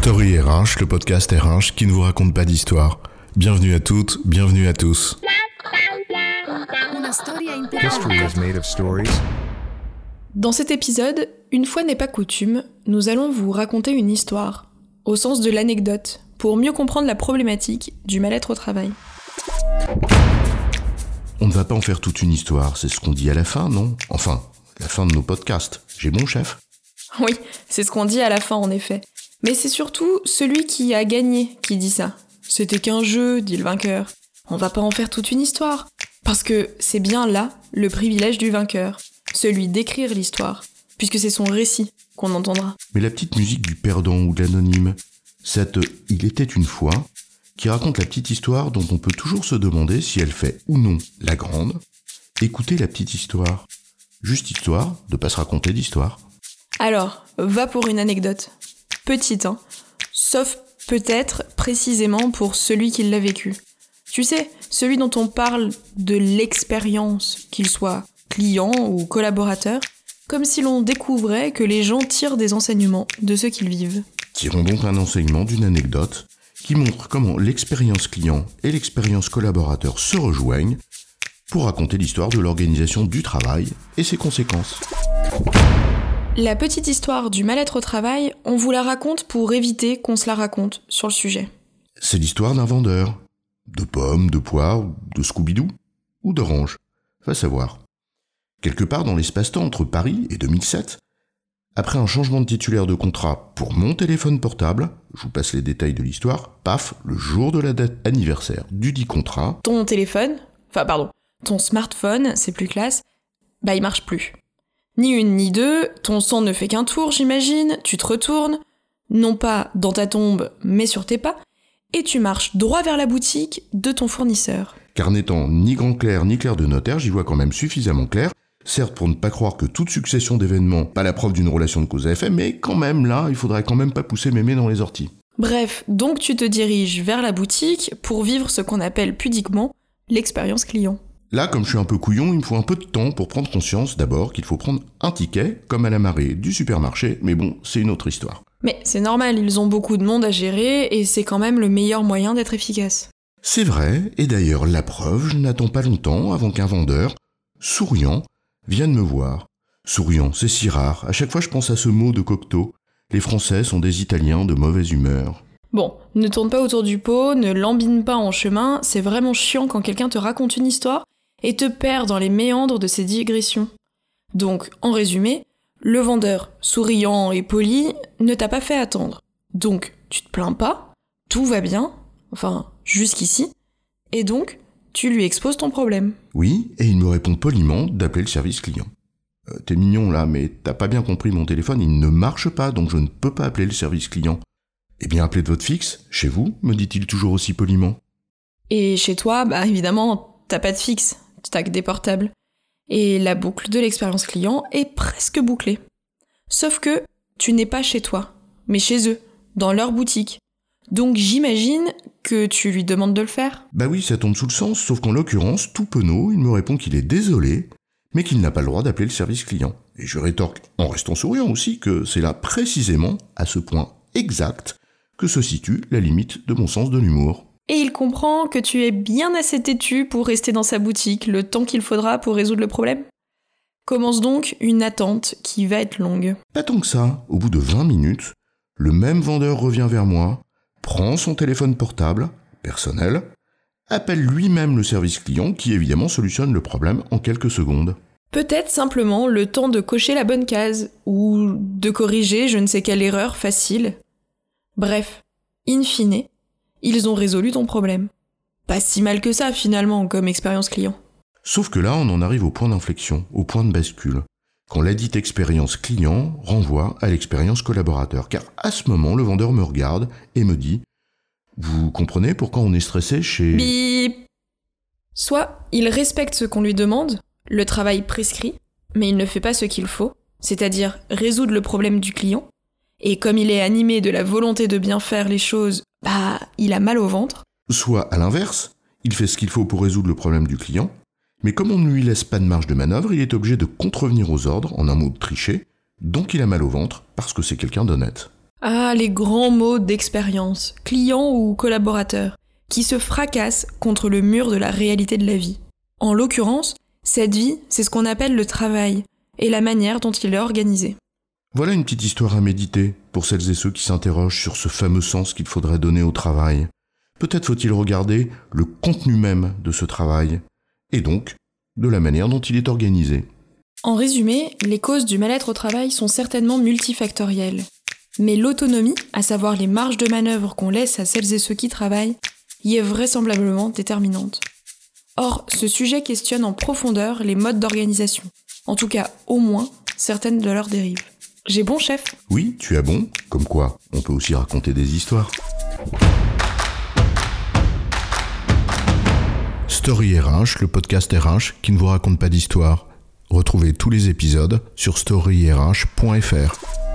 Story RH, le podcast RH qui ne vous raconte pas d'histoire. Bienvenue à toutes, bienvenue à tous. Dans cet épisode, une fois n'est pas coutume, nous allons vous raconter une histoire, au sens de l'anecdote, pour mieux comprendre la problématique du mal-être au travail. On ne va pas en faire toute une histoire, c'est ce qu'on dit à la fin, non? Enfin, la fin de nos podcasts. J'ai bon chef Oui, c'est ce qu'on dit à la fin en effet. Mais c'est surtout celui qui a gagné qui dit ça. C'était qu'un jeu, dit le vainqueur. On va pas en faire toute une histoire. Parce que c'est bien là le privilège du vainqueur, celui d'écrire l'histoire, puisque c'est son récit qu'on entendra. Mais la petite musique du perdant ou de l'anonyme, cette Il était une fois, qui raconte la petite histoire dont on peut toujours se demander si elle fait ou non la grande, écoutez la petite histoire. Juste histoire de pas se raconter d'histoire. Alors, va pour une anecdote. Petite, hein. Sauf peut-être précisément pour celui qui l'a vécu. Tu sais, celui dont on parle de l'expérience, qu'il soit client ou collaborateur, comme si l'on découvrait que les gens tirent des enseignements de ce qu'ils vivent. Tirons donc un enseignement d'une anecdote qui montre comment l'expérience client et l'expérience collaborateur se rejoignent pour raconter l'histoire de l'organisation du travail et ses conséquences. La petite histoire du mal-être au travail, on vous la raconte pour éviter qu'on se la raconte sur le sujet. C'est l'histoire d'un vendeur. De pommes, de poires, de Scooby-Doo ou d'oranges. Va savoir. Quelque part dans l'espace-temps entre Paris et 2007, après un changement de titulaire de contrat pour mon téléphone portable, je vous passe les détails de l'histoire, paf, le jour de la date anniversaire du dit contrat, Ton téléphone, enfin pardon, ton smartphone, c'est plus classe, bah il marche plus. Ni une ni deux, ton sang ne fait qu'un tour, j'imagine, tu te retournes, non pas dans ta tombe, mais sur tes pas, et tu marches droit vers la boutique de ton fournisseur. car n'étant ni grand clair ni clair de notaire, j'y vois quand même suffisamment clair, certes pour ne pas croire que toute succession d'événements, pas la preuve d'une relation de cause à effet, mais quand même là, il faudrait quand même pas pousser mémé dans les orties. Bref, donc tu te diriges vers la boutique pour vivre ce qu'on appelle pudiquement l'expérience client. Là, comme je suis un peu couillon, il me faut un peu de temps pour prendre conscience d'abord qu'il faut prendre un ticket, comme à la marée du supermarché, mais bon, c'est une autre histoire. Mais c'est normal, ils ont beaucoup de monde à gérer et c'est quand même le meilleur moyen d'être efficace. C'est vrai, et d'ailleurs, la preuve, je n'attends pas longtemps avant qu'un vendeur, souriant, vienne me voir. Souriant, c'est si rare, à chaque fois je pense à ce mot de Cocteau. Les Français sont des Italiens de mauvaise humeur. Bon, ne tourne pas autour du pot, ne lambine pas en chemin, c'est vraiment chiant quand quelqu'un te raconte une histoire et te perd dans les méandres de ses digressions. Donc, en résumé, le vendeur, souriant et poli, ne t'a pas fait attendre. Donc, tu te plains pas, tout va bien, enfin, jusqu'ici, et donc, tu lui exposes ton problème. Oui, et il me répond poliment d'appeler le service client. Euh, T'es mignon là, mais t'as pas bien compris mon téléphone, il ne marche pas, donc je ne peux pas appeler le service client. Eh bien, appelez de votre fixe, chez vous, me dit-il toujours aussi poliment. Et chez toi, bah évidemment, t'as pas de fixe, que des portables. Et la boucle de l'expérience client est presque bouclée. Sauf que tu n'es pas chez toi, mais chez eux, dans leur boutique. Donc j'imagine que tu lui demandes de le faire. Bah oui, ça tombe sous le sens, sauf qu'en l'occurrence, tout penaud, il me répond qu'il est désolé, mais qu'il n'a pas le droit d'appeler le service client. Et je rétorque, en restant souriant aussi, que c'est là précisément, à ce point exact, que se situe la limite de mon sens de l'humour. Et il comprend que tu es bien assez têtu pour rester dans sa boutique le temps qu'il faudra pour résoudre le problème. Commence donc une attente qui va être longue. Pas tant que ça, au bout de 20 minutes, le même vendeur revient vers moi, prend son téléphone portable, personnel, appelle lui-même le service client qui évidemment solutionne le problème en quelques secondes. Peut-être simplement le temps de cocher la bonne case, ou de corriger je ne sais quelle erreur facile. Bref, in fine, ils ont résolu ton problème. Pas si mal que ça finalement comme expérience client. Sauf que là, on en arrive au point d'inflexion, au point de bascule, quand la dite expérience client renvoie à l'expérience collaborateur. Car à ce moment, le vendeur me regarde et me dit Vous comprenez pourquoi on est stressé chez... Bip Soit il respecte ce qu'on lui demande, le travail prescrit, mais il ne fait pas ce qu'il faut, c'est-à-dire résoudre le problème du client, et comme il est animé de la volonté de bien faire les choses, bah, il a mal au ventre. Soit à l'inverse, il fait ce qu'il faut pour résoudre le problème du client, mais comme on ne lui laisse pas de marge de manœuvre, il est obligé de contrevenir aux ordres, en un mot de tricher, donc il a mal au ventre parce que c'est quelqu'un d'honnête. Ah, les grands mots d'expérience, client ou collaborateur, qui se fracassent contre le mur de la réalité de la vie. En l'occurrence, cette vie, c'est ce qu'on appelle le travail, et la manière dont il est organisé. Voilà une petite histoire à méditer pour celles et ceux qui s'interrogent sur ce fameux sens qu'il faudrait donner au travail. Peut-être faut-il regarder le contenu même de ce travail, et donc de la manière dont il est organisé. En résumé, les causes du mal-être au travail sont certainement multifactorielles. Mais l'autonomie, à savoir les marges de manœuvre qu'on laisse à celles et ceux qui travaillent, y est vraisemblablement déterminante. Or, ce sujet questionne en profondeur les modes d'organisation, en tout cas au moins certaines de leurs dérives. J'ai bon chef Oui, tu as bon, comme quoi on peut aussi raconter des histoires. Story le podcast RH qui ne vous raconte pas d'histoire. Retrouvez tous les épisodes sur storyrh.fr.